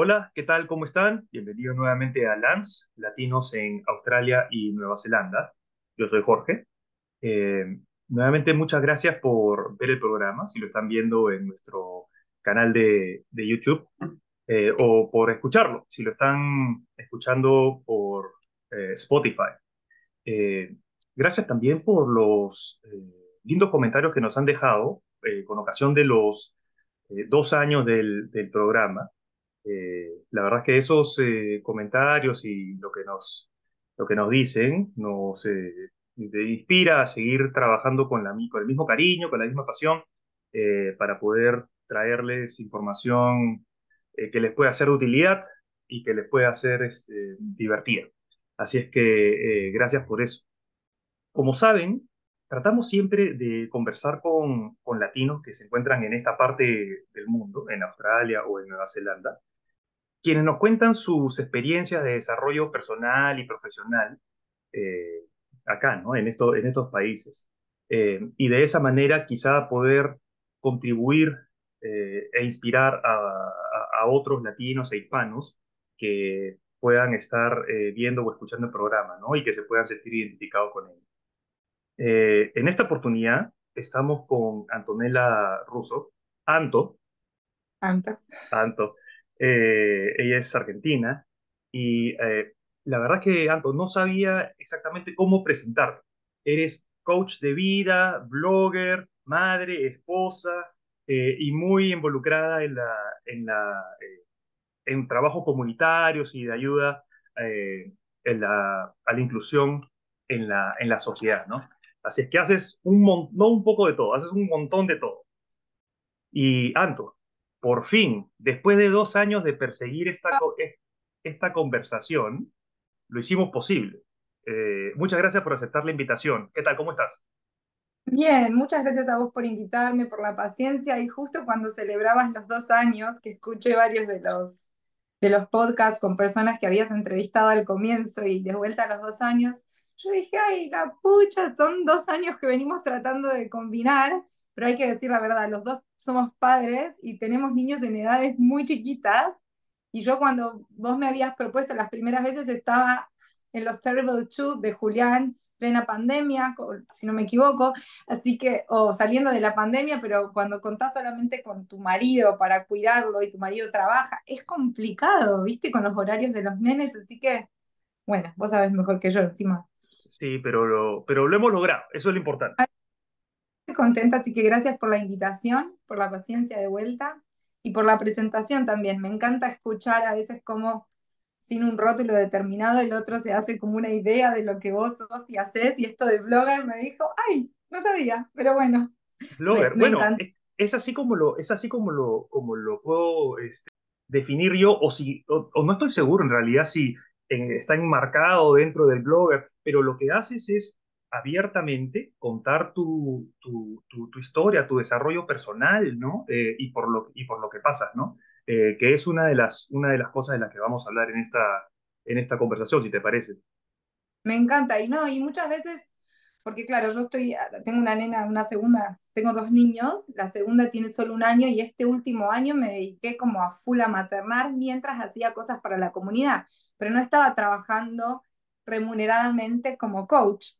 Hola, ¿qué tal? ¿Cómo están? Bienvenidos nuevamente a Lance, Latinos en Australia y Nueva Zelanda. Yo soy Jorge. Eh, nuevamente muchas gracias por ver el programa, si lo están viendo en nuestro canal de, de YouTube, eh, o por escucharlo, si lo están escuchando por eh, Spotify. gracias también por los lindos comentarios que nos han dejado con ocasión de los dos años del, del programa. Eh, la verdad es que esos eh, comentarios y lo que nos, lo que nos dicen nos eh, inspira a seguir trabajando con, la, con el mismo cariño, con la misma pasión, para poder traerles información que les pueda ser de utilidad y que les pueda ser este, divertida. Así es que gracias por eso. Como saben, tratamos siempre de conversar con, con, latinos que se encuentran en esta parte del mundo, en Australia o en Nueva Zelanda, quienes nos cuentan sus experiencias de desarrollo personal y profesional eh, acá, ¿no? En, esto, en estos países. Eh, y de esa manera quizá poder contribuir eh, e inspirar a, otros latinos e hispanos que puedan estar viendo o escuchando el programa, ¿no? Y que se puedan sentir identificados con él. en esta oportunidad estamos con Antonella Russo, Anto. Anto. Anto eh, ella es argentina y eh, la verdad que, Anto, no sabía exactamente cómo presentarte. Eres coach de vida, blogger, madre, esposa eh, y muy involucrada en, la, en, la, en trabajos comunitarios y de ayuda en la, a la inclusión en la, en la sociedad, ¿no? Así es que haces un no un poco de todo, haces un montón de todo. Y Anto, por fin, después de dos años de perseguir esta, esta conversación, lo hicimos posible. Eh, muchas gracias por aceptar la invitación. ¿Qué tal? ¿Cómo estás? Bien, muchas gracias a vos por invitarme, por la paciencia y justo cuando celebrabas los dos años, que escuché varios de los, de los podcasts con personas que habías entrevistado al comienzo y de vuelta a los dos años, yo dije, ay, la pucha, son dos años que venimos tratando de combinar pero hay que decir la verdad, los dos somos padres y tenemos niños en edades muy chiquitas. Y yo cuando vos me habías propuesto las primeras veces estaba en los Terrible Two de Julián, plena pandemia, si no me equivoco, así que, o saliendo de la pandemia, pero cuando contás solamente con tu marido para cuidarlo y tu marido trabaja, es complicado, ¿viste? Con los horarios de los nenes, así que, bueno, vos sabés mejor que yo encima. Sí, pero lo, pero lo hemos logrado, eso es lo importante contenta, así que gracias por la invitación, por la paciencia de vuelta y por la presentación también. Me encanta escuchar a veces como sin un rótulo determinado el otro se hace como una idea de lo que vos sos y haces y esto de blogger me dijo, ay, no sabía, pero bueno. Blogger, bueno, es, así como lo, es así como lo, como lo puedo este, definir yo o si, o, no estoy seguro en realidad si está enmarcado dentro del blogger, pero lo que haces es abiertamente contar tu, tu, tu, historia, tu desarrollo personal, ¿no? Eh, y, por lo, y por lo que pasas, ¿no? Eh, que es una de, las, una de las cosas de las que vamos a hablar en esta, en esta conversación, si te parece. Me encanta, y no, y muchas veces, porque claro, yo estoy, tengo una nena, una segunda, tengo dos niños, la segunda tiene solo un año y este último año me dediqué como a full a maternar mientras hacía cosas para la comunidad, pero no estaba trabajando remuneradamente como coach.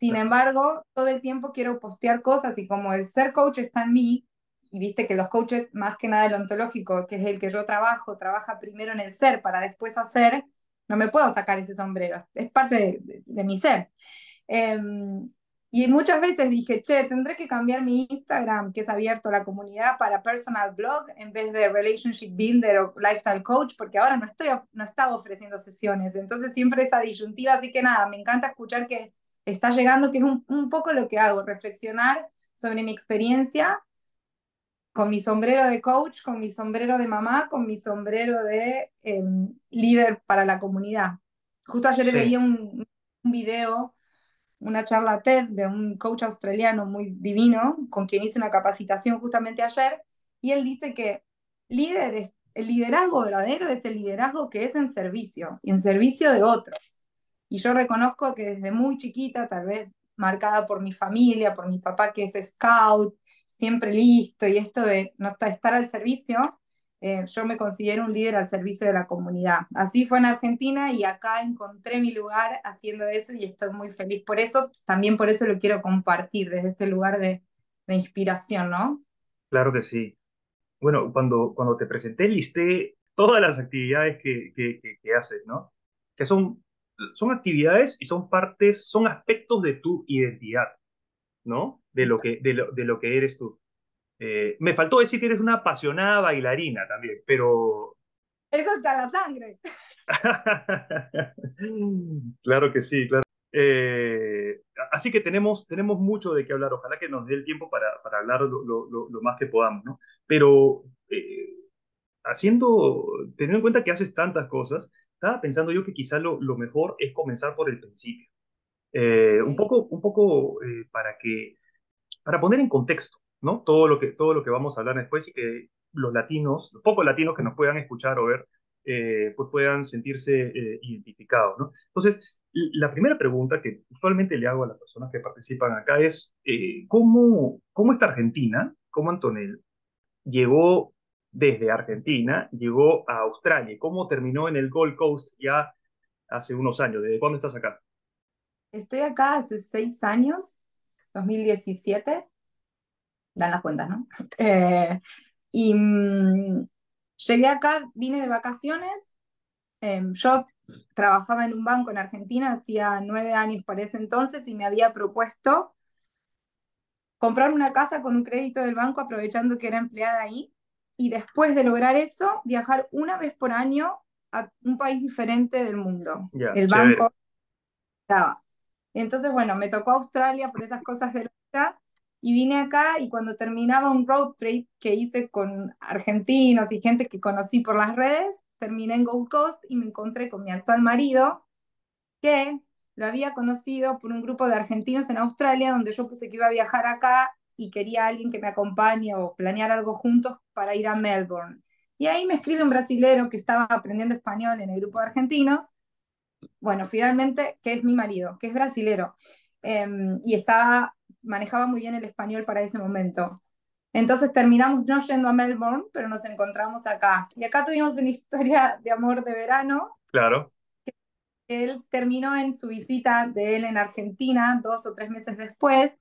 Sin embargo, todo el tiempo quiero postear cosas y como el ser coach está en mí, y viste que los coaches, más que nada el ontológico, que es el que yo trabajo, trabaja primero en el ser para después hacer, no me puedo sacar ese sombrero, es parte de, mi ser. Em, y muchas veces dije, che, tendré que cambiar mi Instagram, que es abierto a la comunidad, para personal blog en vez de relationship builder o lifestyle coach, porque ahora no, estoy, no estaba ofreciendo sesiones. Entonces siempre esa disyuntiva, así que nada, me encanta escuchar que está llegando, que es un, poco lo que hago, reflexionar sobre mi experiencia con mi sombrero de coach, con mi sombrero de mamá, con mi sombrero de em, líder para la comunidad. Justo ayer le veía un, un, video, una charla TED de un coach australiano muy divino, con quien hice una capacitación justamente ayer, y él dice que líder el liderazgo verdadero es el liderazgo que es en servicio, y en servicio de otros. Y yo reconozco que desde muy chiquita, tal vez marcada por mi familia, por mi papá que es scout, siempre listo, y esto de no estar al servicio, eh, yo me considero un líder al servicio de la comunidad. Así fue en Argentina y acá encontré mi lugar haciendo eso y estoy muy feliz por eso. También por eso lo quiero compartir desde este lugar de, inspiración, ¿no? Claro que sí. Bueno, cuando, cuando te presenté, listé todas las actividades que, que, que, haces, ¿no? Que son, son actividades y son partes, son aspectos de tu identidad, ¿no? De lo que, de lo, de lo que eres tú. Eh, me faltó decir que eres una apasionada bailarina también, pero... Eso está la sangre. claro que sí, claro. Eh, así que tenemos, tenemos mucho de qué hablar. Ojalá que nos dé el tiempo para, para hablar lo, lo, lo, más que podamos, ¿no? Pero eh, haciendo, teniendo en cuenta que haces tantas cosas, estaba pensando yo que quizá lo, lo mejor es comenzar por el principio. Un poco, un poco para que, para poner en contexto. ¿no? Todo lo que, todo lo que vamos a hablar después y que los latinos, los pocos latinos que nos puedan escuchar o ver, eh, pues puedan sentirse eh, identificados, ¿no? Entonces, la primera pregunta que usualmente le hago a las personas que participan acá es, eh, ¿cómo, ¿cómo esta Argentina, cómo Antonel, llegó desde Argentina, llegó a Australia? ¿Cómo terminó en el Gold Coast ya hace unos años? ¿Desde cuándo estás acá? Estoy acá hace seis años, 2017 dan las cuentas, ¿no? Eh, y mm, llegué acá, vine de vacaciones, em, yo trabajaba en un banco en Argentina, hacía nueve años para ese entonces, y me había propuesto comprar una casa con un crédito del banco aprovechando que era empleada ahí, y después de lograr eso, viajar una vez por año a un país diferente del mundo. el banco estaba. Entonces, bueno, me tocó Australia por esas cosas de la vida y vine acá y cuando terminaba un road trip que hice con argentinos y gente que conocí por las redes, terminé en Gold Coast y me encontré con mi actual marido, que lo había conocido por un grupo de argentinos en Australia, donde yo puse que iba a viajar acá y quería alguien que me acompañe o planear algo juntos para ir a Melbourne. Y ahí me escribe un brasilero que estaba aprendiendo español en el grupo de argentinos. Bueno, finalmente, que es mi marido, que es brasilero. Em, y estaba manejaba muy bien el español para ese momento. Entonces terminamos no yendo a Melbourne, pero nos encontramos acá. Y acá tuvimos una historia de amor de verano. Claro. Él terminó en su visita de él en Argentina dos o tres meses después.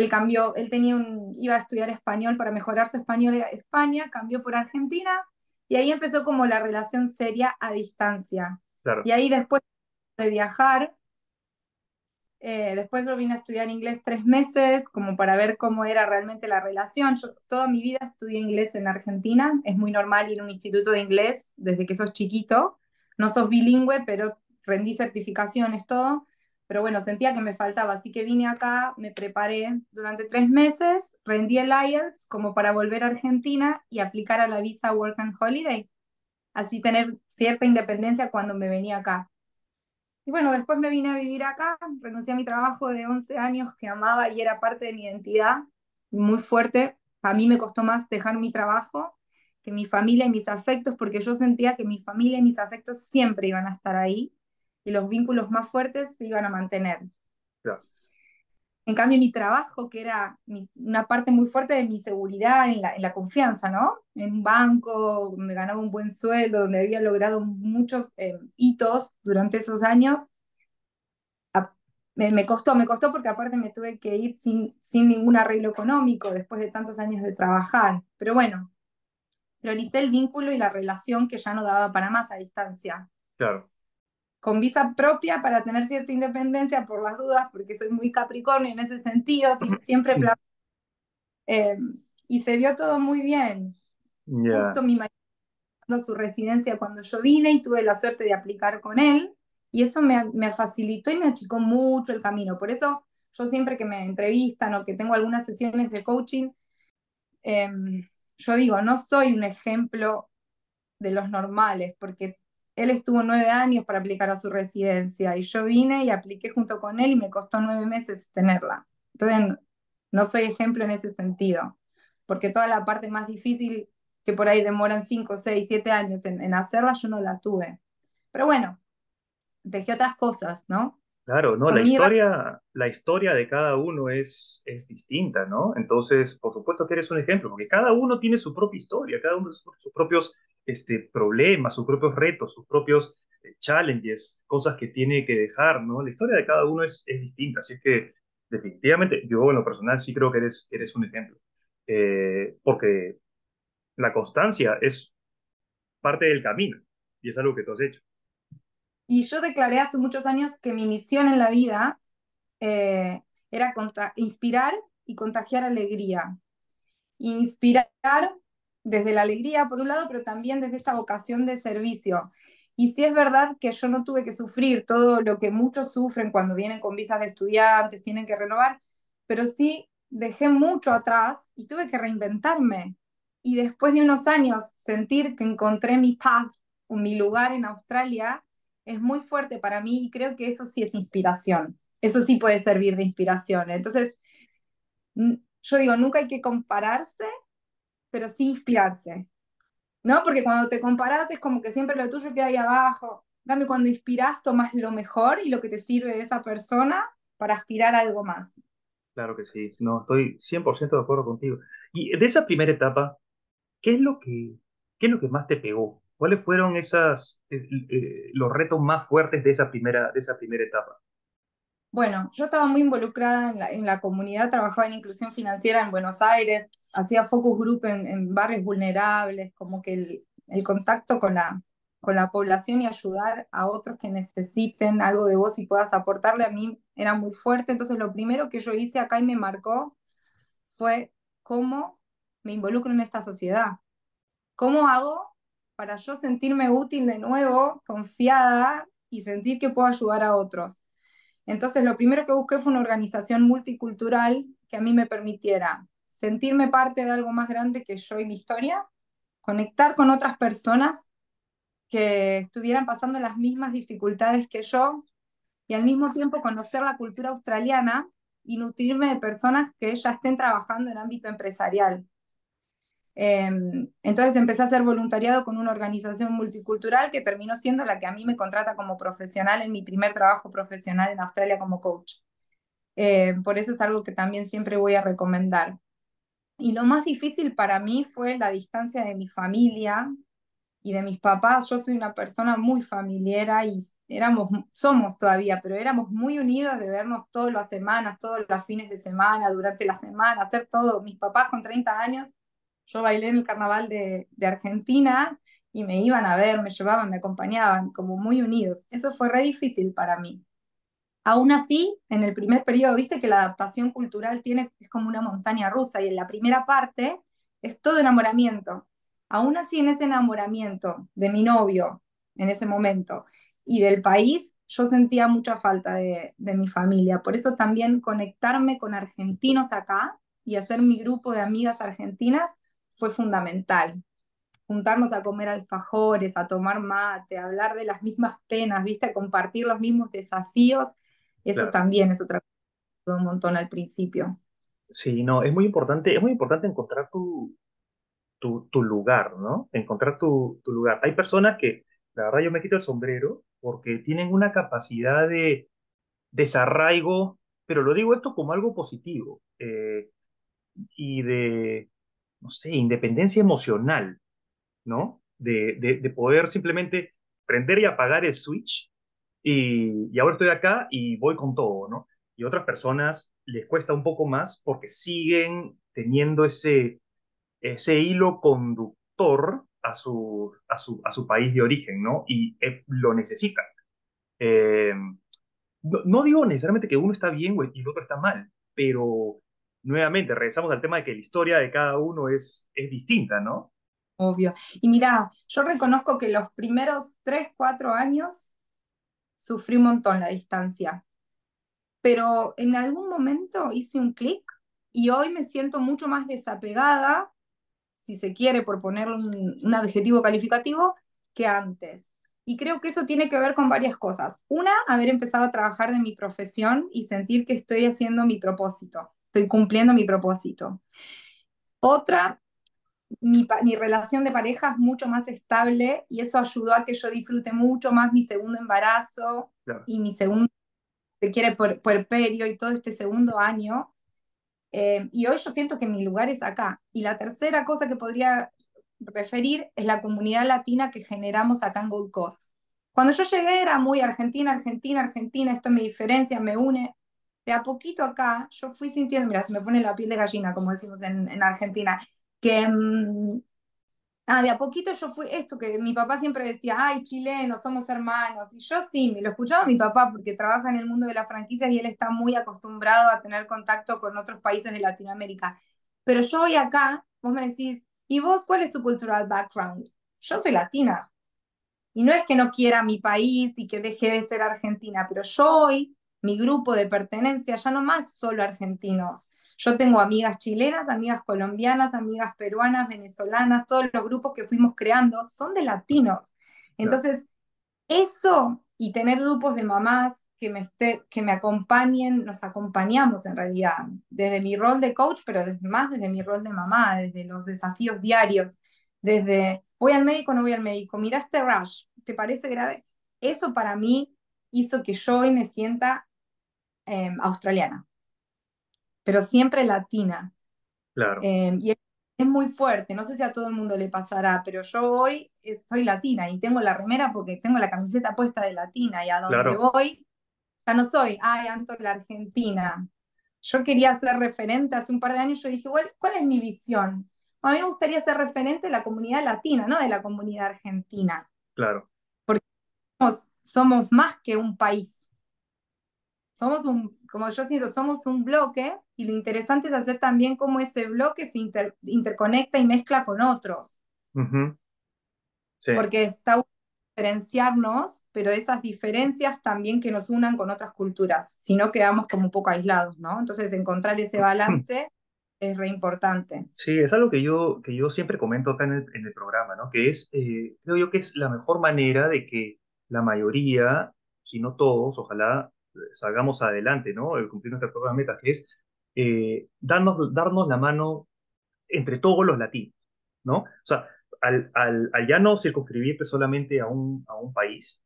Él cambió, él tenía un, iba a estudiar español para mejorar su español en España, cambió por Argentina y ahí empezó como la relación seria a distancia. Claro. Y ahí después de viajar, eh, después yo vine a estudiar inglés tres meses, como para ver cómo era realmente la relación. Yo toda mi vida estudié inglés en Argentina. Es muy normal ir a un instituto de inglés desde que sos chiquito. No sos bilingüe, pero rendí certificaciones, todo. Pero bueno, sentía que me faltaba, así que vine acá, me preparé durante tres meses, rendí el IELTS como para volver a Argentina y aplicar a la visa Work and Holiday. Así tener cierta independencia cuando me venía acá. Y bueno, después me vine a vivir acá, renuncié a mi trabajo de 11 años que amaba y era parte de mi identidad, muy fuerte. A mí me costó más dejar mi trabajo que mi familia y mis afectos, porque yo sentía que mi familia y mis afectos siempre iban a estar ahí y los vínculos más fuertes se iban a mantener. En cambio, mi trabajo, que era una parte muy fuerte de mi seguridad en la, en la, confianza, ¿no? En un banco donde ganaba un buen sueldo, donde había logrado muchos eh, hitos durante esos años, me, me, costó, me costó porque aparte me tuve que ir sin, sin ningún arreglo económico después de tantos años de trabajar. Pero bueno, prioricé el vínculo y la relación que ya no daba para más a distancia. Claro con visa propia para tener cierta independencia por las dudas, porque soy muy capricornio en ese sentido, siempre eh, y se vio todo muy bien. Justo mi marido su residencia cuando yo vine y tuve la suerte de aplicar con él, y eso me, me facilitó y me achicó mucho el camino. Por eso yo siempre que me entrevistan o que tengo algunas sesiones de coaching, em, yo digo, no soy un ejemplo de los normales, porque él estuvo nueve años para aplicar a su residencia y yo vine y apliqué junto con él y me costó nueve meses tenerla. Entonces, no soy ejemplo en ese sentido, porque toda la parte más difícil que por ahí demoran cinco, seis, siete años en, hacerla, yo no la tuve. Pero bueno, dejé otras cosas, ¿no? Claro, no, la historia, la historia de cada uno es, es distinta, ¿no? Entonces, por supuesto que eres un ejemplo, porque cada uno tiene su propia historia, cada uno tiene sus propios este, problemas, sus propios retos, sus propios eh, challenges, cosas que tiene que dejar, ¿no? La historia de cada uno es, es distinta, así es que definitivamente yo en lo personal sí creo que eres, eres un ejemplo, eh, porque la constancia es parte del camino y es algo que tú has hecho. Y yo declaré hace muchos años que mi misión en la vida eh, era inspirar y contagiar alegría. Inspirar desde la alegría, por un lado, pero también desde esta vocación de servicio. Y sí es verdad que yo no tuve que sufrir todo lo que muchos sufren cuando vienen con visas de estudiantes, tienen que renovar, pero sí dejé mucho atrás y tuve que reinventarme. Y después de unos años sentir que encontré mi path, mi lugar en Australia, es muy fuerte para mí y creo que eso sí es inspiración. Eso sí puede servir de inspiración. Entonces, yo digo, nunca hay que compararse, pero sí inspirarse. ¿No? Porque cuando te comparas es como que siempre lo tuyo queda ahí abajo. Dame cuando inspiras, tomas lo mejor y lo que te sirve de esa persona para aspirar a algo más. Claro que sí, no, estoy 100% de acuerdo contigo. Y de esa primera etapa, ¿qué es lo que, qué es lo que más te pegó? ¿Cuáles fueron esas, eh, los retos más fuertes de esa primera, de esa primera etapa? Bueno, yo estaba muy involucrada en la, en la comunidad, trabajaba en inclusión financiera en Buenos Aires, hacía focus group en, barrios vulnerables, como que el, el, contacto con la, con la población y ayudar a otros que necesiten algo de vos y puedas aportarle a mí era muy fuerte. Entonces lo primero que yo hice acá y me marcó fue cómo me involucro en esta sociedad. ¿Cómo hago para yo sentirme útil de nuevo, confiada y sentir que puedo ayudar a otros. Entonces, lo primero que busqué fue una organización multicultural que a mí me permitiera sentirme parte de algo más grande que yo y mi historia, conectar con otras personas que estuvieran pasando las mismas dificultades que yo y al mismo tiempo conocer la cultura australiana y nutrirme de personas que ya estén trabajando en ámbito empresarial. Em, entonces empecé a hacer voluntariado con una organización multicultural que terminó siendo la que a mí me contrata como profesional en mi primer trabajo profesional en Australia como coach. Em, por eso es algo que también siempre voy a recomendar. Y lo más difícil para mí fue la distancia de mi familia y de mis papás. Yo soy una persona muy familiar y éramos, somos todavía, pero éramos muy unidos de vernos todas las semanas, todos los fines de semana, durante la semana, hacer todo. Mis papás con 30 años yo bailé en el carnaval de, de, Argentina y me iban a ver, me llevaban, me acompañaban, como muy unidos. Eso fue re difícil para mí. Aún así, en el primer periodo, viste que la adaptación cultural tiene, es como una montaña rusa y en la primera parte es todo enamoramiento. Aún así, en ese enamoramiento de mi novio en ese momento y del país, yo sentía mucha falta de, de mi familia. Por eso también conectarme con argentinos acá y hacer mi grupo de amigas argentinas fue fundamental. Juntarnos a comer alfajores, a tomar mate, a hablar de las mismas penas, ¿viste? compartir los mismos desafíos, eso también es otra cosa, un montón al principio. Sí, no, es muy importante, es muy importante encontrar tu, tu, tu lugar, ¿no? Encontrar tu, tu, lugar. Hay personas que, la verdad, yo me quito el sombrero porque tienen una capacidad de desarraigo, pero lo digo esto como algo positivo, eh, y de, no sé, independencia emocional, ¿no? De, de, poder simplemente prender y apagar el switch y, y, ahora estoy acá y voy con todo, ¿no? Y otras personas les cuesta un poco más porque siguen teniendo ese, ese hilo conductor a su, a su, a su país de origen, ¿no? Y eh, lo necesitan. Eh, no, no, digo necesariamente que uno está bien y el otro está mal, pero nuevamente, regresamos al tema de que la historia de cada uno es, es distinta, ¿no? Obvio. Y mira, yo reconozco que los primeros tres, cuatro años sufrí un montón la distancia, pero en algún momento hice un clic y hoy me siento mucho más desapegada, si se quiere, por ponerle un, un adjetivo calificativo, que antes. Y creo que eso tiene que ver con varias cosas. Una, haber empezado a trabajar de mi profesión y sentir que estoy haciendo mi propósito estoy cumpliendo mi propósito. Otra, mi, mi, relación de pareja es mucho más estable y eso ayudó a que yo disfrute mucho más mi segundo embarazo claro. y mi segundo se quiere, por puerperio y todo este segundo año. Eh, y hoy yo siento que mi lugar es acá. Y la tercera cosa que podría referir es la comunidad latina que generamos acá en Gold Coast. Cuando yo llegué era muy Argentina, Argentina, Argentina, esto me diferencia, me une. De a poquito acá, yo fui sintiendo, mira, se me pone la piel de gallina, como decimos en, en Argentina, que mm, ah, de a poquito yo fui esto que mi papá siempre decía, ay, chilenos, somos hermanos. Y yo sí, me lo escuchaba mi papá porque trabaja en el mundo de las franquicias y él está muy acostumbrado a tener contacto con otros países de Latinoamérica. Pero yo hoy acá, vos me decís, ¿y vos cuál es tu cultural background? Yo soy latina. Y no es que no quiera mi país y que deje de ser argentina, pero yo hoy, mi grupo de pertenencia, ya no más solo argentinos yo tengo amigas chilenas, amigas colombianas, amigas peruanas, venezolanas, todos los grupos que fuimos creando son de latinos. Entonces, eso y tener grupos de mamás que me, esté, que me acompañen, nos acompañamos en realidad, desde mi rol de coach, pero desde, más desde mi rol de mamá, desde los desafíos diarios, desde voy al médico no voy al médico, miraste rush, ¿te parece grave? Eso para mí hizo que yo hoy me sienta eh, australiana pero siempre latina. Claro. Eh, y es, muy fuerte, no sé si a todo el mundo le pasará, pero yo hoy eh, soy latina y tengo la remera porque tengo la camiseta puesta de latina y a donde voy ya no soy, ay, Anto, la Argentina. Yo quería ser referente hace un par de años, yo dije, ¿cuál, cuál es mi visión? A mí me gustaría ser referente de la comunidad latina, no de la comunidad argentina. Claro. Porque somos más que un país somos un, como yo siento, somos un bloque y lo interesante es hacer también cómo ese bloque se interconecta y mezcla con otros. Porque está diferenciarnos, pero esas diferencias también que nos unan con otras culturas, si no quedamos como un poco aislados, ¿no? Entonces encontrar ese balance es re importante. Sí, es algo que yo, que yo siempre comento acá en el, en el programa, ¿no? Que es, eh, creo yo que es la mejor manera de que la mayoría, si no todos, ojalá salgamos adelante, ¿no? El cumplir nuestra propia meta, que es eh, darnos, darnos la mano entre todos los latinos, ¿no? O sea, al, al, ya no circunscribirte solamente a un, a un país,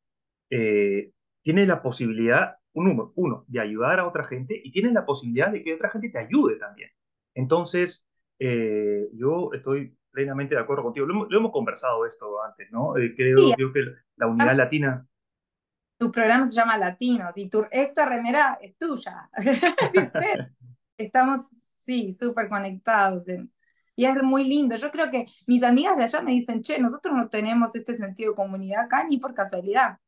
eh, tienes la posibilidad, uno, uno, de ayudar a otra gente y tienes la posibilidad de que otra gente te ayude también. Entonces, eh, yo estoy plenamente de acuerdo contigo. Lo, hemos conversado esto antes, ¿no? Eh, creo, creo, que la unidad ah. latina tu programa se llama Latinos y tu, esta remera es tuya. Estamos, sí, súper conectados. y es muy lindo. Yo creo que mis amigas de allá me dicen, che, nosotros no tenemos este sentido de comunidad acá ni por casualidad.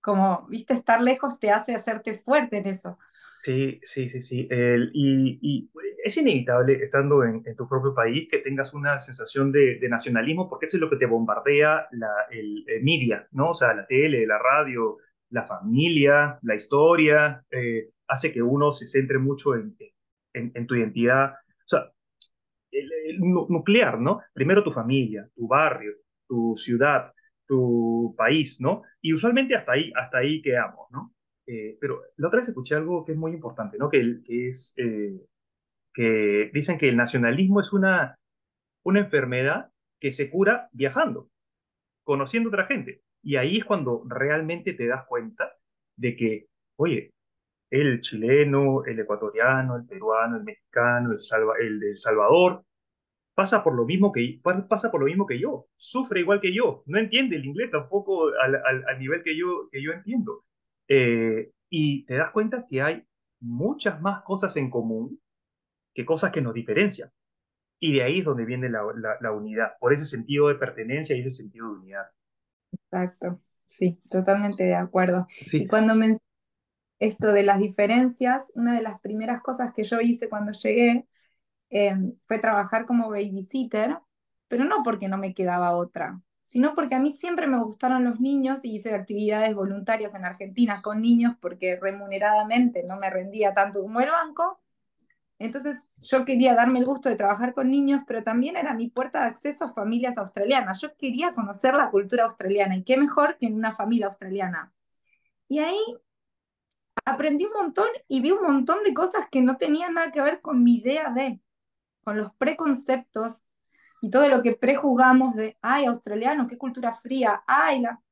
Como, viste, estar lejos te hace hacerte fuerte en eso. Sí, sí, sí, sí. y, es inevitable, estando en, tu propio país, que tengas una sensación de, nacionalismo, porque eso es lo que te bombardea la, el, media, ¿no? O sea, la tele, la radio, la familia, la historia, eh, hace que uno se centre mucho en, en, tu identidad. O sea, nuclear, ¿no? Primero tu familia, tu barrio, tu ciudad, tu país, ¿no? Y usualmente hasta ahí, hasta ahí quedamos, ¿no? Eh, pero la otra vez escuché algo que es muy importante, ¿no? Que, que es eh, que dicen que el nacionalismo es una, una enfermedad que se cura viajando, conociendo a otra gente. Y ahí es cuando realmente te das cuenta de que, oye, el chileno, el ecuatoriano, el peruano, el mexicano, el, el de Salvador, pasa por lo mismo que pasa por lo mismo que yo, sufre igual que yo, no entiende el inglés tampoco al, al, nivel que yo, que yo entiendo. Eh, y te das cuenta que hay muchas más cosas en común que cosas que nos diferencian. Y de ahí es donde viene la, la, la unidad, por ese sentido de pertenencia y ese sentido de unidad. Exacto, sí, totalmente de acuerdo. Y cuando me esto de las diferencias, una de las primeras cosas que yo hice cuando llegué eh, fue trabajar como babysitter, pero no porque no me quedaba otra, sino porque a mí siempre me gustaron los niños y hice actividades voluntarias en Argentina con niños porque remuneradamente no me rendía tanto como el banco, entonces yo quería darme el gusto de trabajar con niños, pero también era mi puerta de acceso a familias australianas. Yo quería conocer la cultura australiana y qué mejor que en una familia australiana. Y ahí aprendí un montón y vi un montón de cosas que no tenían nada que ver con mi idea de, con los preconceptos y todo lo que prejuzgamos de, ay, australiano, qué cultura fría, ay, la...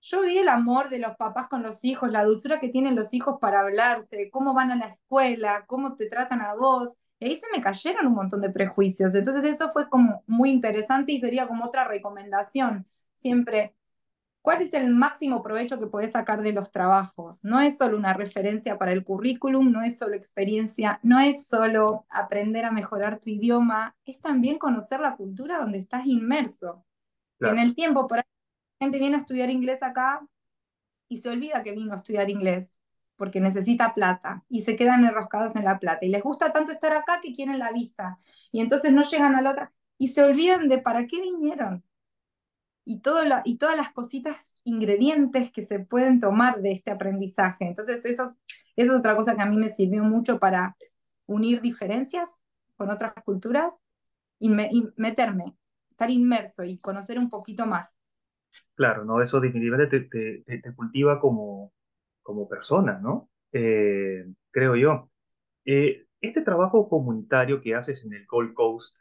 yo vi el amor de los papás con los hijos, la dulzura que tienen los hijos para hablarse, cómo van a la escuela, cómo te tratan a vos. Y ahí se me cayeron un montón de prejuicios. Entonces eso fue como muy interesante y sería como otra recomendación. Siempre, ¿cuál es el máximo provecho que podés sacar de los trabajos? No es solo una referencia para el currículum, no es solo experiencia, no es solo aprender a mejorar tu idioma, es también conocer la cultura donde estás inmerso. Que en el tiempo, por ahí gente viene a estudiar inglés acá y se olvida que vino a estudiar inglés porque necesita plata y se quedan enroscados en la plata y les gusta tanto estar acá que quieren la visa y entonces no llegan a la otra y se olvidan de para qué vinieron y, todo y todas las cositas, ingredientes que se pueden tomar de este aprendizaje. Entonces eso, eso es otra cosa que a mí me sirvió mucho para unir diferencias con otras culturas y, y meterme, estar inmerso y conocer un poquito más. Claro, ¿no? Eso definitivamente te, te, cultiva como, como persona, ¿no? Eh, creo yo. Eh, este trabajo comunitario que haces en el Gold Coast,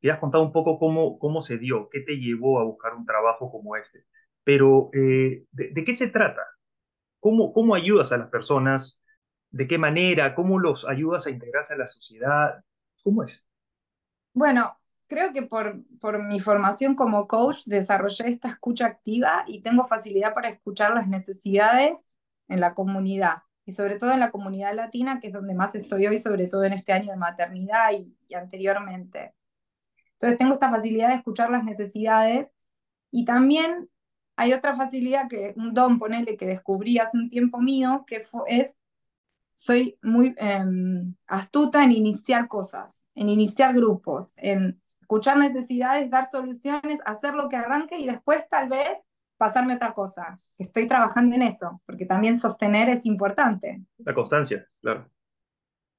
te has contado un poco cómo, cómo se dio, qué te llevó a buscar un trabajo como este, pero eh, ¿de, qué se trata? ¿Cómo, ¿Cómo ayudas a las personas? ¿De qué manera? ¿Cómo los ayudas a integrarse a la sociedad? ¿Cómo es? Bueno, creo que por, por mi formación como coach desarrollé esta escucha activa y tengo facilidad para escuchar las necesidades en la comunidad y sobre todo en la comunidad latina, que es donde más estoy hoy, sobre todo en este año de maternidad y, anteriormente. Entonces tengo esta facilidad de escuchar las necesidades y también hay otra facilidad que un don, ponele, que descubrí hace un tiempo mío, que es, soy muy em, astuta en iniciar cosas, en iniciar grupos, en escuchar necesidades, dar soluciones, hacer lo que arranque y después tal vez pasarme otra cosa. Estoy trabajando en eso, porque también sostener es importante. La constancia, claro.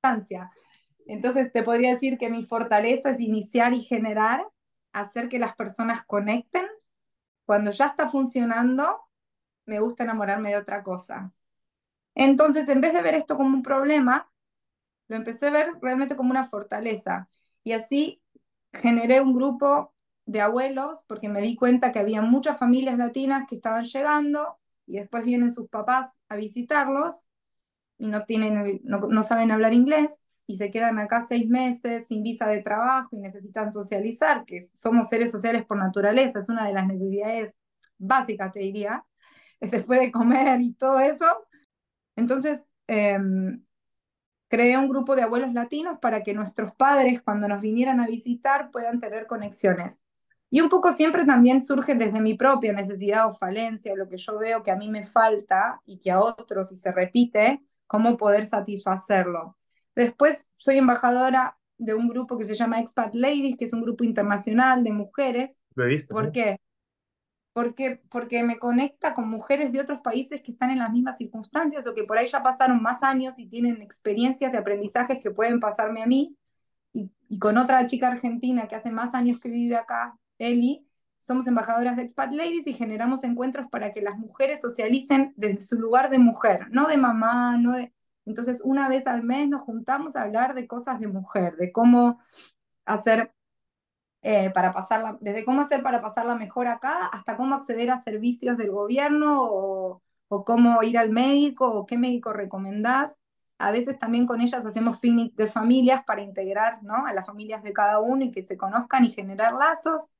Constancia. Entonces te podría decir que mi fortaleza es iniciar y generar, hacer que las personas conecten. Cuando ya está funcionando, me gusta enamorarme de otra cosa. Entonces, en vez de ver esto como un problema, lo empecé a ver realmente como una fortaleza. Y así generé un grupo de abuelos porque me di cuenta que había muchas familias latinas que estaban llegando y después vienen sus papás a visitarlos y no, tienen no, saben hablar inglés y se quedan acá seis meses sin visa de trabajo y necesitan socializar, que somos seres sociales por naturaleza, es una de las necesidades básicas, te diría, después de comer y todo eso. Entonces, em, Creé un grupo de abuelos latinos para que nuestros padres, cuando nos vinieran a visitar, puedan tener conexiones. Y un poco siempre también surge desde mi propia necesidad o falencia, o lo que yo veo que a mí me falta y que a otros, y se repite, cómo poder satisfacerlo. Después soy embajadora de un grupo que se llama Expat Ladies, que es un grupo internacional de mujeres. Lo he visto. ¿Por qué? Porque, porque me conecta con mujeres de otros países que están en las mismas circunstancias o que por ahí ya pasaron más años y tienen experiencias y aprendizajes que pueden pasarme a mí. Y, y con otra chica argentina que hace más años que vive acá, Eli, somos embajadoras de Expat Ladies y generamos encuentros para que las mujeres socialicen desde su lugar de mujer, no de mamá, no de... Entonces, una vez al mes nos juntamos a hablar de cosas de mujer, de cómo hacer eh, para pasarla, desde cómo hacer para pasarla mejor acá hasta cómo acceder a servicios del gobierno o, cómo ir al médico o qué médico recomendás. A veces también con ellas hacemos picnic de familias para integrar ¿no? a las familias de cada uno y que se conozcan y generar lazos.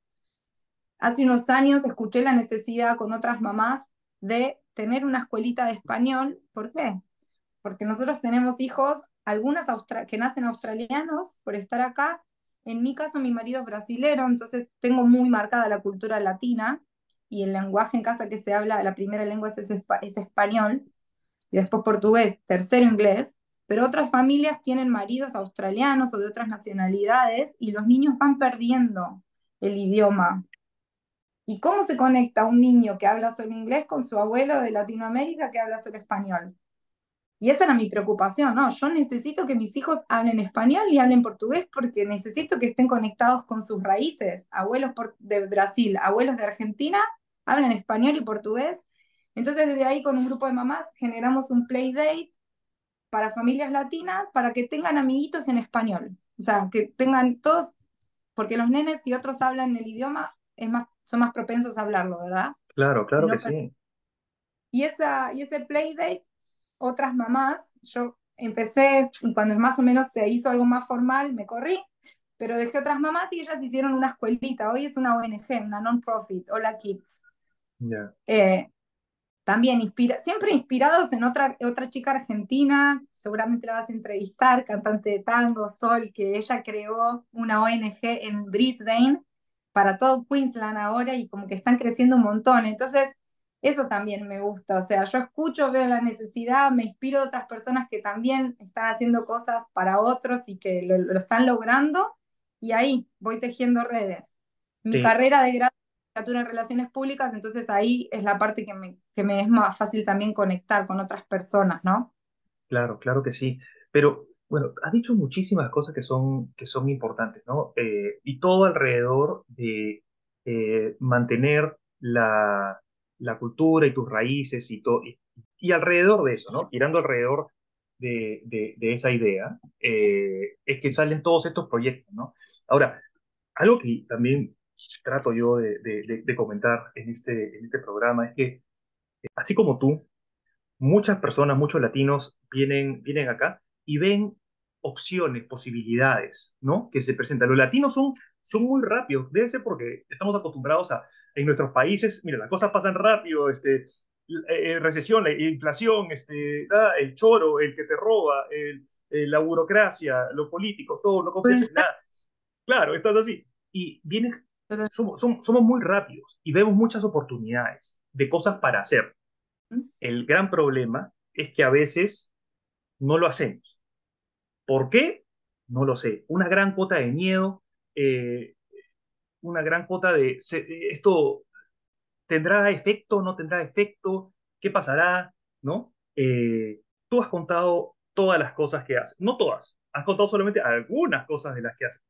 Hace unos años escuché la necesidad con otras mamás de tener una escuelita de español. ¿Por qué? Porque nosotros tenemos hijos, algunas que nacen australianos por estar acá, en mi caso, mi marido es brasilero, entonces tengo muy marcada la cultura latina y el lenguaje en casa que se habla, la primera lengua es, es español y después portugués, tercero inglés, pero otras familias tienen maridos australianos o de otras nacionalidades y los niños van perdiendo el idioma. ¿Y cómo se conecta un niño que habla solo inglés con su abuelo de Latinoamérica que habla solo español? Y esa era mi preocupación, ¿no? Yo necesito que mis hijos hablen español y hablen portugués porque necesito que estén conectados con sus raíces. Abuelos de Brasil, abuelos de Argentina, hablan español y portugués. Entonces, desde ahí, con un grupo de mamás, generamos un play date para familias latinas para que tengan amiguitos en español. O sea, que tengan todos, porque los nenes, si otros hablan el idioma, es más, son más propensos a hablarlo, ¿verdad? Claro, claro que sí. Y, esa, y ese playdate, otras mamás, yo empecé, cuando más o menos se hizo algo más formal, me corrí, pero dejé otras mamás y ellas hicieron una escuelita. Hoy es una ONG, una non-profit, Hola Kids. Eh, también inspira, siempre inspirados en otra, otra chica argentina, seguramente la vas a entrevistar, cantante de tango, Sol, que ella creó una ONG en Brisbane para todo Queensland ahora y como que están creciendo un montón. Entonces, eso también me gusta, o sea, yo escucho, veo la necesidad, me inspiro de otras personas que también están haciendo cosas para otros y que lo, lo están logrando y ahí voy tejiendo redes. Mi carrera de grado en relaciones públicas, entonces ahí es la parte que me, que me es más fácil también conectar con otras personas, ¿no? Claro, claro que sí. Pero bueno, has dicho muchísimas cosas que son, que son importantes, ¿no? Eh, y todo alrededor de eh, mantener la, la, cultura y tus raíces y todo. Y, alrededor de eso, ¿no? Girando alrededor de, esa idea, eh, es que salen todos estos proyectos, ¿no? Ahora, algo que también trato yo de, comentar en este, en este programa es que, así como tú, muchas personas, muchos latinos vienen, vienen acá y ven opciones, posibilidades, ¿no? Que se presentan. Los latinos son, son muy rápidos, debe ser porque estamos acostumbrados a, en nuestros países, mira, las cosas pasan rápido, este, eh, eh, recesión, la inflación, este, el choro, el que te roba, el, eh, la burocracia, lo político, todo, no confías en nada. Claro, estás así. Y viene, somos, somos, somos muy rápidos y vemos muchas oportunidades de cosas para hacer. El gran problema es que a veces no lo hacemos. ¿Por qué? No lo sé. Una gran cuota de miedo, una gran cuota de esto ¿Tendrá efecto? ¿No tendrá efecto? ¿Qué pasará? ¿No? Eh, tú has contado todas las cosas que haces. No todas. Has contado solamente algunas cosas de las que haces.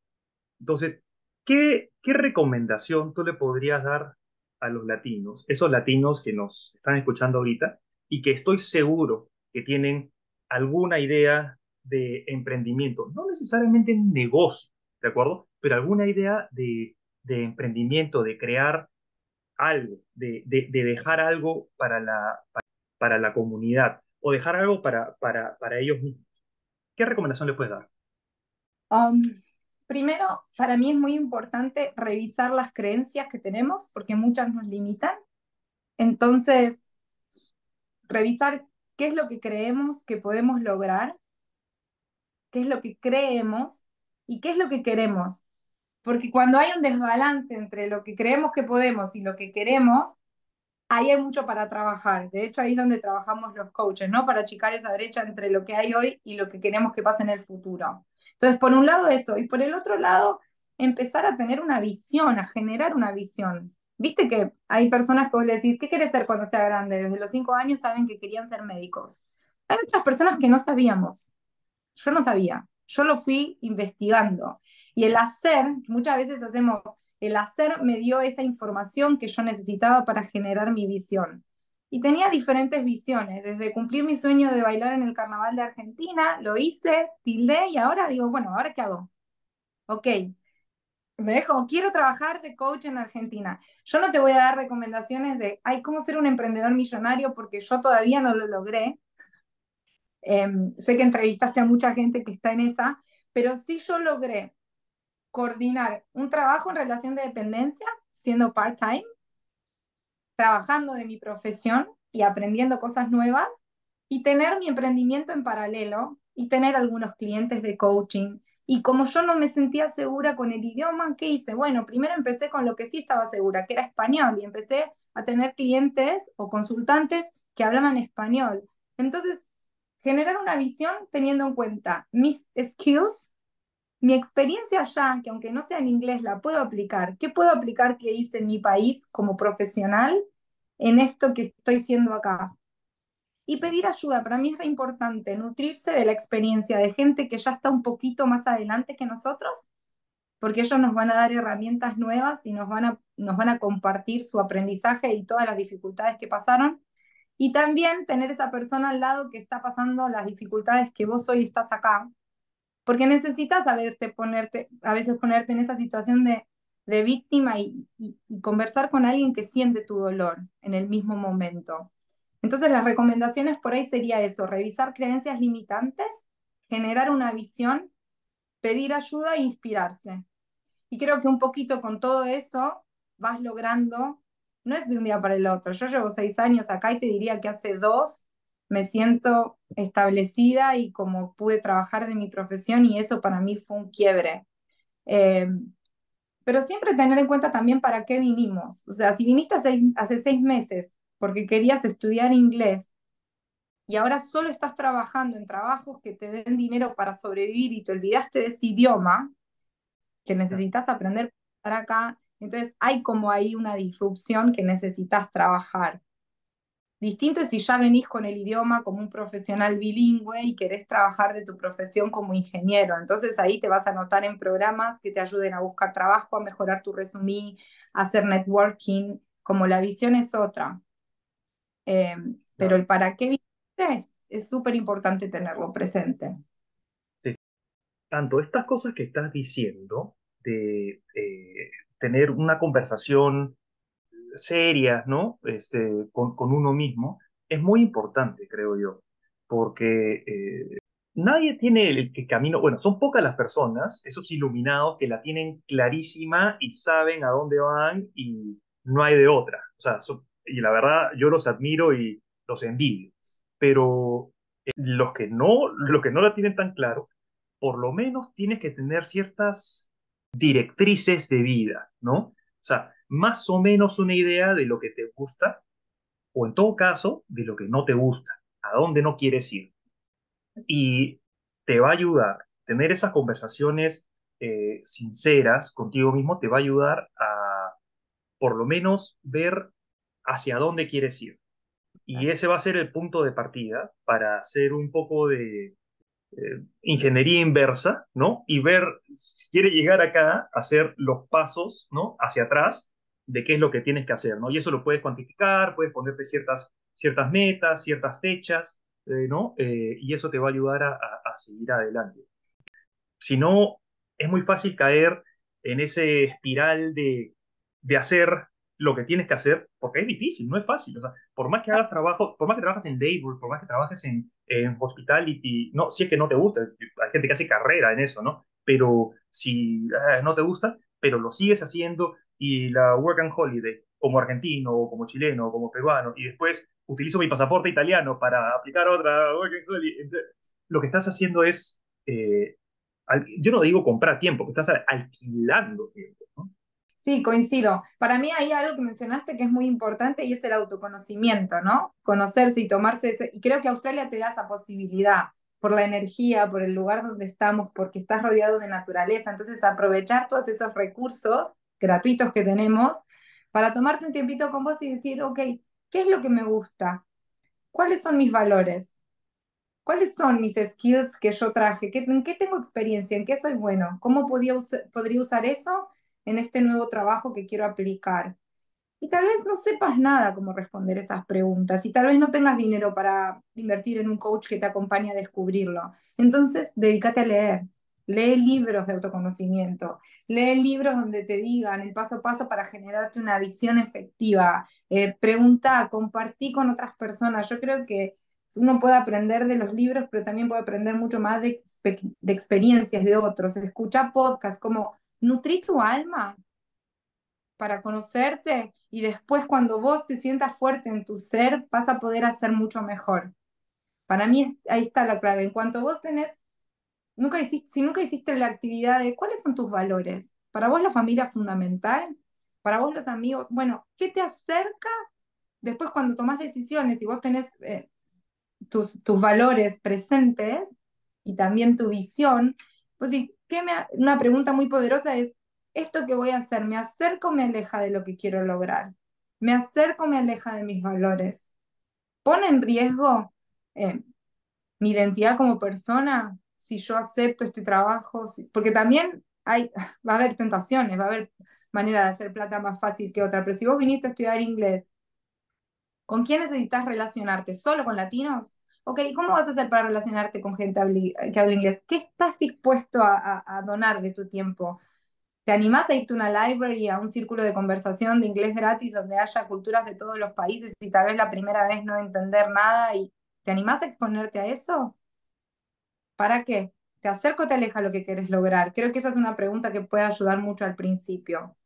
Entonces, ¿qué, qué recomendación tú le podrías dar a los latinos, esos latinos que nos están escuchando ahorita y que estoy seguro que tienen alguna idea de emprendimiento, no necesariamente en negocio, ¿de acuerdo? Pero alguna idea de, de emprendimiento, de crear algo, de, de, dejar algo para la, para, la comunidad o dejar algo para, para, para ellos mismos. ¿Qué recomendación le puedes dar? Um, primero, para mí es muy importante revisar las creencias que tenemos, porque muchas nos limitan. Entonces, revisar qué es lo que creemos que podemos lograr, qué es lo que creemos y qué es lo que queremos. Porque cuando hay un desbalance entre lo que creemos que podemos y lo que queremos, ahí hay mucho para trabajar. De hecho, ahí es donde trabajamos los coaches, ¿no? Para achicar esa brecha entre lo que hay hoy y lo que queremos que pase en el futuro. Entonces, por un lado eso, y por el otro lado, empezar a tener una visión, a generar una visión. Viste que hay personas que vos le decís, ¿qué quieres ser cuando sea grande? Desde los cinco años saben que querían ser médicos. Hay otras personas que no sabíamos. Yo no sabía. Yo lo fui investigando. Y el hacer, muchas veces hacemos, el hacer me dio esa información que yo necesitaba para generar mi visión. Y tenía diferentes visiones, desde cumplir mi sueño de bailar en el carnaval de Argentina, lo hice, tildé y ahora digo, bueno, ¿ahora qué hago? Ok, me dejo, quiero trabajar de coach en Argentina. Yo no te voy a dar recomendaciones de, ay, cómo ser un emprendedor millonario porque yo todavía no lo logré. Em, sé que entrevistaste a mucha gente que está en esa, pero sí yo logré coordinar un trabajo en relación de dependencia, siendo part-time, trabajando de mi profesión y aprendiendo cosas nuevas, y tener mi emprendimiento en paralelo y tener algunos clientes de coaching. Y como yo no me sentía segura con el idioma, ¿qué hice? Bueno, primero empecé con lo que sí estaba segura, que era español, y empecé a tener clientes o consultantes que hablaban español. Entonces, generar una visión teniendo en cuenta mis skills mi experiencia allá, que aunque no sea en inglés, la puedo aplicar. ¿Qué puedo aplicar que hice en mi país como profesional en esto que estoy haciendo acá? Y pedir ayuda, para mí es re importante, nutrirse de la experiencia de gente que ya está un poquito más adelante que nosotros, porque ellos nos van a dar herramientas nuevas y nos van a compartir su aprendizaje y todas las dificultades que pasaron. Y también tener esa persona al lado que está pasando las dificultades que vos hoy estás acá porque necesitas a veces ponerte, a veces ponerte en esa situación de, víctima y, y, conversar con alguien que siente tu dolor en el mismo momento. Entonces las recomendaciones por ahí sería eso, revisar creencias limitantes, generar una visión, pedir ayuda e inspirarse. Y creo que un poquito con todo eso vas logrando, no es de un día para el otro, yo llevo seis años acá y te diría que hace dos me siento establecida y como pude trabajar de mi profesión y eso para mí fue un quiebre. Eh, pero siempre tener en cuenta también para qué vinimos. O sea, si viniste hace, seis meses porque querías estudiar inglés y ahora solo estás trabajando en trabajos que te den dinero para sobrevivir y te olvidaste de ese idioma que necesitas aprender para acá, entonces hay como ahí una disrupción que necesitas trabajar. Distinto es si ya venís con el idioma como un profesional bilingüe y querés trabajar de tu profesión como ingeniero. Entonces ahí te vas a anotar en programas que te ayuden a buscar trabajo, a mejorar tu resumen, a hacer networking, como la visión es otra. Eh, pero el para qué es súper importante tenerlo presente. Sí. Tanto estas cosas que estás diciendo de eh, tener una conversación serias, ¿no? Este, con, uno mismo, es muy importante, creo yo, porque eh, nadie tiene el que camino, bueno, son pocas las personas, esos iluminados, que la tienen clarísima y saben a dónde van y no hay de otra. O sea, y la verdad, yo los admiro y los envidio, pero eh, los que no, los que no la tienen tan claro, por lo menos tienes que tener ciertas directrices de vida, ¿no? O sea, más o menos una idea de lo que te gusta o en todo caso de lo que no te gusta, a dónde no quieres ir. Y te va a ayudar, tener esas conversaciones eh, sinceras contigo mismo te va a ayudar a por lo menos ver hacia dónde quieres ir. Y ese va a ser el punto de partida para hacer un poco de eh, ingeniería inversa, ¿no? Y ver si quiere llegar acá, hacer los pasos, ¿no? Hacia atrás de qué es lo que tienes que hacer, ¿no? Y eso lo puedes cuantificar, puedes ponerte ciertas, ciertas metas, ciertas fechas, eh, ¿no? Eh, y eso te va a ayudar a, seguir adelante. Si no, es muy fácil caer en ese espiral de, de hacer lo que tienes que hacer, porque es difícil, no es fácil. O sea, por más que hagas trabajo, por más que trabajes en labor, por más que trabajes en, en hospitality, no, si es que no te gusta, hay gente que hace carrera en eso, ¿no? Pero si ah, no te gusta, pero lo sigues haciendo y la Work and Holiday como argentino o como chileno o como peruano y después utilizo mi pasaporte italiano para aplicar otra Work and Holiday, lo que estás haciendo es, eh, yo no digo comprar tiempo, que estás alquilando tiempo. ¿no? Sí, coincido. Para mí hay algo que mencionaste que es muy importante y es el autoconocimiento, ¿no? Conocerse y tomarse ese, y creo que Australia te da esa posibilidad por la energía, por el lugar donde estamos, porque estás rodeado de naturaleza. Entonces, aprovechar todos esos recursos gratuitos que tenemos para tomarte un tiempito con vos y decir, ok, ¿qué es lo que me gusta? ¿Cuáles son mis valores? ¿Cuáles son mis skills que yo traje? ¿En qué tengo experiencia? ¿En qué soy bueno? ¿Cómo podría usar eso en este nuevo trabajo que quiero aplicar? Y tal vez no sepas nada cómo responder esas preguntas y tal vez no tengas dinero para invertir en un coach que te acompañe a descubrirlo. Entonces, dedícate a leer, Lee libros de autoconocimiento, lee libros donde te digan el paso a paso para generarte una visión efectiva, eh, pregunta, compartí con otras personas. Yo creo que uno puede aprender de los libros, pero también puede aprender mucho más de, de experiencias de otros. Escucha podcasts como Nutrí tu alma para conocerte y después cuando vos te sientas fuerte en tu ser, vas a poder hacer mucho mejor. Para mí ahí está la clave. En cuanto vos tenés nunca si nunca hiciste la actividad de cuáles son tus valores, para vos la familia es fundamental, para vos los amigos, bueno, ¿qué te acerca después cuando tomás decisiones y vos tenés eh, tus, tus valores presentes y también tu visión? Pues sí, ¿qué me, una pregunta muy poderosa es, ¿esto que voy a hacer me acerca o me aleja de lo que quiero lograr? ¿Me acerca o me aleja de mis valores? ¿Pone en riesgo eh, mi identidad como persona? Si yo acepto este trabajo, porque también hay, va a haber tentaciones, va a haber manera de hacer plata más fácil que otra, pero si vos viniste a estudiar inglés, ¿con quién necesitas relacionarte? ¿Solo con latinos? Ok, ¿cómo vas a hacer para relacionarte con gente que habla inglés? ¿Qué estás dispuesto a, donar de tu tiempo? ¿Te animás a irte a una library, a un círculo de conversación de inglés gratis donde haya culturas de todos los países y tal vez la primera vez no entender nada y te animás a exponerte a eso? ¿Para qué? ¿Te acerca o te aleja lo que quieres lograr? Creo que esa es una pregunta que puede ayudar mucho al principio.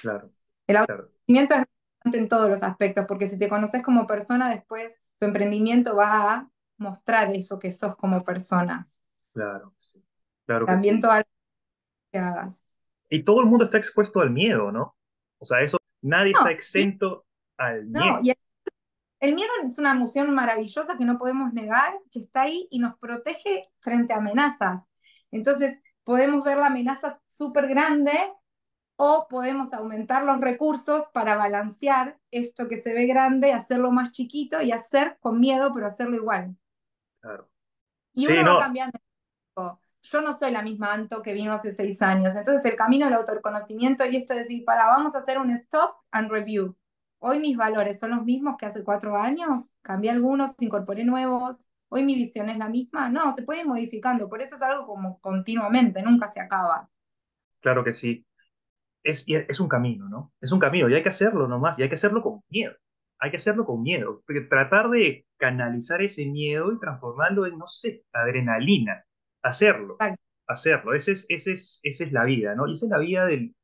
Claro. El autoconocimiento es importante en todos los aspectos, porque si te conoces como persona, después tu emprendimiento va a mostrar eso que sos como persona. Claro, sí. Claro También sí. todo lo que hagas. Y todo el mundo está expuesto al miedo, ¿no? O sea, eso, nadie está exento al miedo. No, y el miedo es una emoción maravillosa que no podemos negar, que está ahí y nos protege frente a amenazas. Entonces, podemos ver la amenaza súper grande o podemos aumentar los recursos para balancear esto que se ve grande, hacerlo más chiquito y hacer con miedo, pero hacerlo igual. Claro. Y Sí, uno no, va cambiando. Yo no soy la misma Anto que vino hace seis años. Entonces, el camino del autoconocimiento y esto de decir, para, vamos a hacer un stop and review. Hoy mis valores son los mismos que hace cuatro años. Cambié algunos, incorporé nuevos. Hoy mi visión es la misma. No, se puede ir modificando. Por eso es algo como continuamente, nunca se acaba. claro que sí. Es, es un camino, ¿no? Es un camino y hay que hacerlo nomás, y hay que hacerlo con miedo. Hay que hacerlo con miedo. Porque tratar de canalizar ese miedo y transformarlo en, no sé, adrenalina. Hacerlo, Exacto. hacerlo. Ese es, ese es, esa es la vida, ¿no? Y esa es la vida del,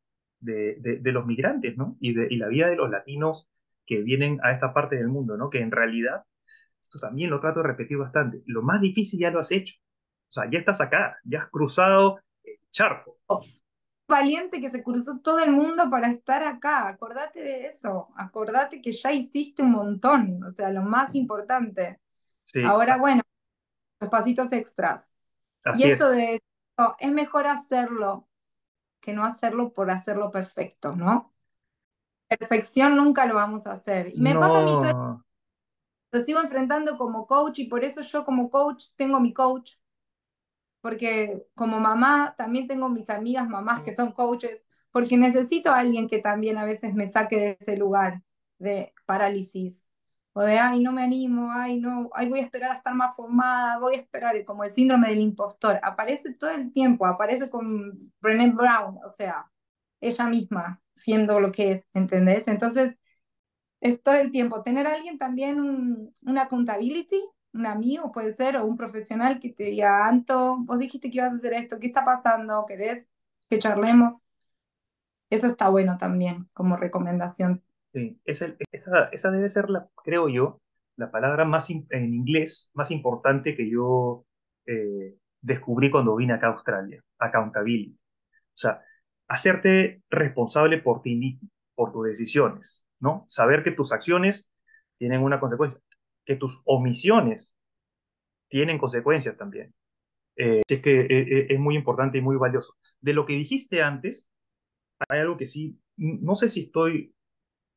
de, de, de los migrantes, ¿no? Y, de, y la vida de los latinos que vienen a esta parte del mundo, ¿no? Que en realidad, esto también lo trato de repetir bastante, lo más difícil ya lo has hecho. O sea, ya estás acá, ya has cruzado el charco. Oh, Valiente que se cruzó todo el mundo para estar acá. Acordate de eso. Acordate que ya hiciste un montón. O sea, lo más importante. Sí, Ahora, bueno, los pasitos extras. así Y es. esto de, oh, es mejor hacerlo que no hacerlo por hacerlo perfecto, ¿no? Perfección nunca lo vamos a hacer. Y me pasa a mí todo, lo sigo enfrentando como coach y por eso yo como coach tengo mi coach, porque como mamá también tengo mis amigas mamás que son coaches, porque necesito a alguien que también a veces me saque de ese lugar de parálisis. O de, ay, no me animo, ay, no, ay, voy a esperar a estar más formada, voy a esperar, como el síndrome del impostor. Aparece todo el tiempo, aparece con Brené Brown, o sea, ella misma siendo lo que es, ¿entendés? Entonces, es todo el tiempo. Tener a alguien también, un, una accountability, un amigo puede ser, o un profesional que te diga, Anto, vos dijiste que ibas a hacer esto, ¿qué está pasando? ¿Querés que charlemos? Eso está bueno también como recomendación. Esa, debe ser, la, creo yo, la palabra más im- en inglés más importante que yo eh, descubrí cuando vine acá a Australia, accountability. O sea, hacerte responsable por ti mismo, por tus decisiones, ¿no? Saber que tus acciones tienen una consecuencia, que tus omisiones tienen consecuencias también. Eh, es que eh, eh, es muy importante y muy valioso. De lo que dijiste antes, hay algo que sí, no sé si estoy,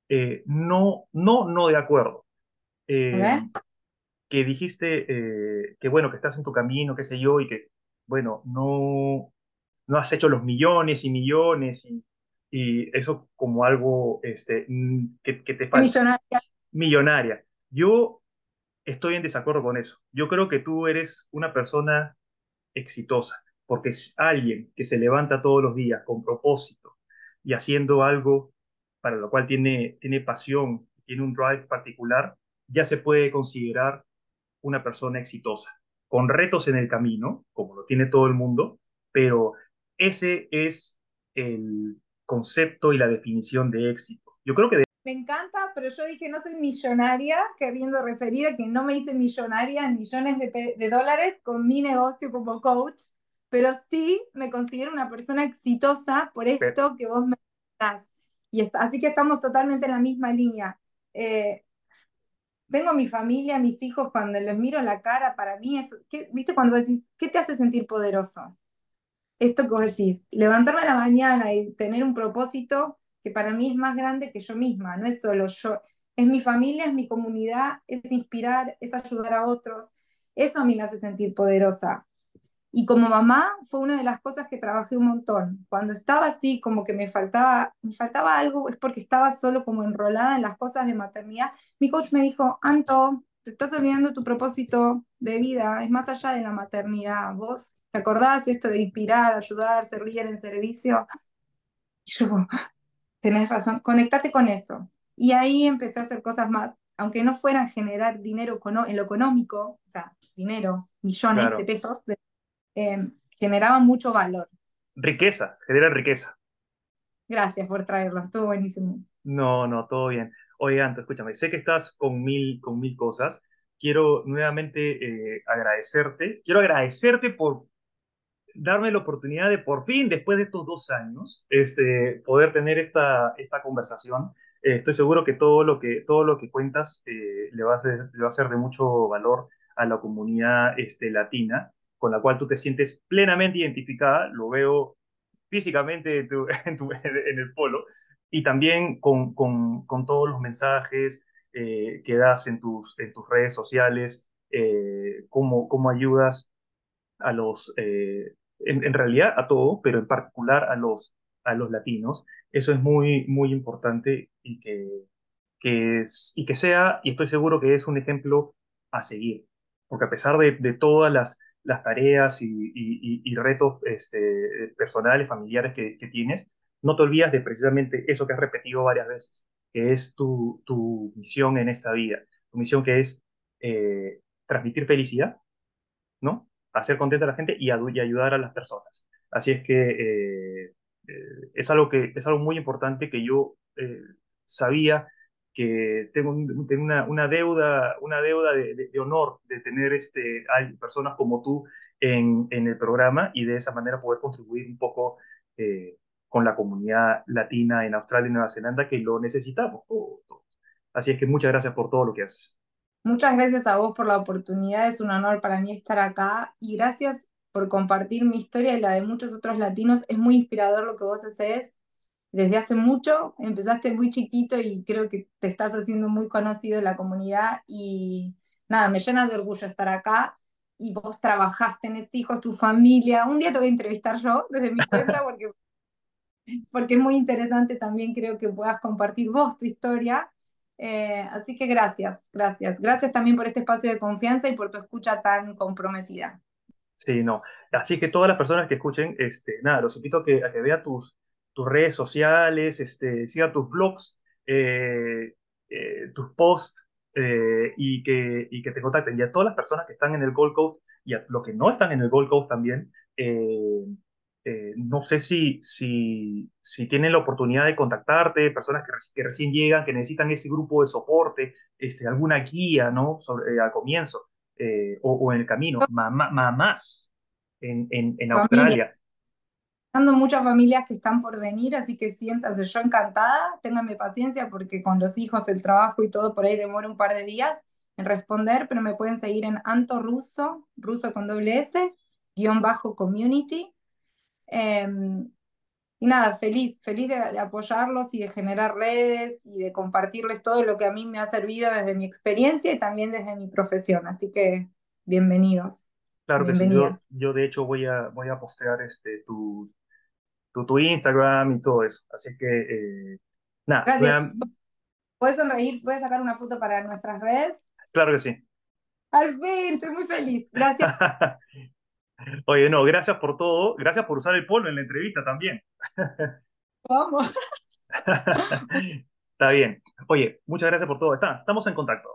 eh, no, no, no de acuerdo. Eh, que dijiste eh, que bueno, que estás en tu camino, qué sé yo, y que, bueno, no, no has hecho los millones y millones y, y eso como algo este, que, que te falta. millonaria. Millonaria. Yo estoy en desacuerdo con eso. Yo creo que tú eres una persona exitosa, porque es alguien que se levanta todos los días con propósito y haciendo algo para lo cual tiene, tiene pasión, tiene un drive particular, ya se puede considerar una persona exitosa, con retos en el camino, como lo tiene todo el mundo, pero ese es el concepto y la definición de éxito. Yo creo que de- Me encanta, pero yo dije no soy millonaria, queriendo referir a que no me hice millonaria en millones de, dólares con mi negocio como coach, pero sí me considero una persona exitosa por esto que vos me das. Y está, así que estamos totalmente en la misma línea. Eh, tengo mi familia, mis hijos, cuando les miro la cara, para mí es, ¿qué- ¿viste cuando vos decís, ¿qué te hace sentir poderoso? Esto que vos decís, levantarme a la mañana y tener un propósito que para mí es más grande que yo misma, no es solo yo, es mi familia, es mi comunidad, es inspirar, es ayudar a otros. Eso a mí me hace sentir poderosa. Y como mamá fue una de las cosas que trabajé un montón. Cuando estaba así, como que me faltaba, me faltaba algo, es porque estaba solo como enrolada en las cosas de maternidad. Mi coach me dijo, Anto, te estás olvidando tu propósito de vida, es más allá de la maternidad. ¿Vos te acordás esto de inspirar, ayudar, ser líder en servicio? Y yo, tenés razón, conectate con eso. Y ahí empecé a hacer cosas más, aunque no fueran generar dinero en lo económico, o sea, dinero, millones de pesos, eh, generaban mucho valor. Riqueza, genera riqueza. Gracias por traerlo, estuvo buenísimo. No, no, todo bien. Oye, Anto, escúchame, sé que estás con mil, con mil cosas. Quiero nuevamente eh, agradecerte. Quiero agradecerte por darme la oportunidad de por fin, después de estos dos años, este, poder tener esta, esta conversación. Eh, estoy seguro que todo lo que, todo lo que cuentas eh, le, va a ser, le va a ser de mucho valor a la comunidad este, latina, con la cual tú te sientes plenamente identificada. Lo veo físicamente en, el polo y también con, con, todos los mensajes eh, que das en tus, en tus redes sociales, eh, cómo, cómo, ayudas a los, eh, en, realidad a todo, pero en particular a los, a los latinos. Eso es muy, muy importante y que, que, y que sea, y estoy seguro que es un ejemplo a seguir, porque a pesar de todas las, las tareas y, y, y retos este, personales, familiares que, tienes, no te olvidas de precisamente eso que has repetido varias veces, que es tu, tu misión en esta vida, tu misión que es eh, transmitir felicidad, ¿no? Hacer contenta a la gente y, ayudar a las personas. Así es que eh, eh, es, algo que es algo muy importante que yo sabía que tengo, una, una, deuda, una deuda de, honor de tener este, hay personas como tú en, en, el programa y de esa manera poder contribuir un poco con la comunidad latina en Australia y Nueva Zelanda que lo necesitamos todos. Así es que muchas gracias por todo lo que haces. Muchas gracias a vos por la oportunidad, es un honor para mí estar acá y gracias por compartir mi historia y la de muchos otros latinos. Es muy inspirador lo que vos haces desde hace mucho, empezaste muy chiquito y creo que te estás haciendo muy conocido en la comunidad y nada, me llena de orgullo estar acá y vos trabajaste en este hijo, tu familia. Un día te voy a entrevistar yo desde mi cuenta porque porque es muy interesante también creo que puedas compartir vos tu historia. Eh, así que gracias, gracias. Gracias también por este espacio de confianza y por tu escucha tan comprometida. Sí, no. Así que todas las personas que escuchen, este, nada, los invito a que, a que vean tus, tus redes sociales, este, sigan tus blogs, eh, eh, tus posts y, que, y que te contacten. Y a todas las personas que están en el Gold Coast y a los que no están en el Gold Coast también, eh, no sé si, si, si, tienen la oportunidad de contactarte, personas que, que, recién llegan, que necesitan ese grupo de soporte, este, alguna guía, ¿no? Sobre, eh, al comienzo eh, o, en el camino. mamás en, en, en Australia. Muchas familias que están por venir, así que siéntase yo encantada, ténganme paciencia porque con los hijos, el trabajo y todo por ahí demora un par de días en responder, pero me pueden seguir en Anto Russo, ruso con doble S, guion bajo community Em, y nada, feliz, feliz de, apoyarlos y de generar redes y de compartirles todo lo que a mí me ha servido desde mi experiencia y también desde mi profesión. Así que bienvenidos. Claro que sí, yo, de hecho voy a, voy a postear este, tu, tu, tu Instagram y todo eso. Así que, eh, nada. Gracias. ¿Puedes sonreír? ¿Puedes sacar una foto para nuestras redes? Claro que sí. Al fin, estoy muy feliz. Gracias. Oye, no, gracias por todo. Gracias por usar el polo en la entrevista también. Vamos. Está bien. Oye, muchas gracias por todo. Está, estamos en contacto.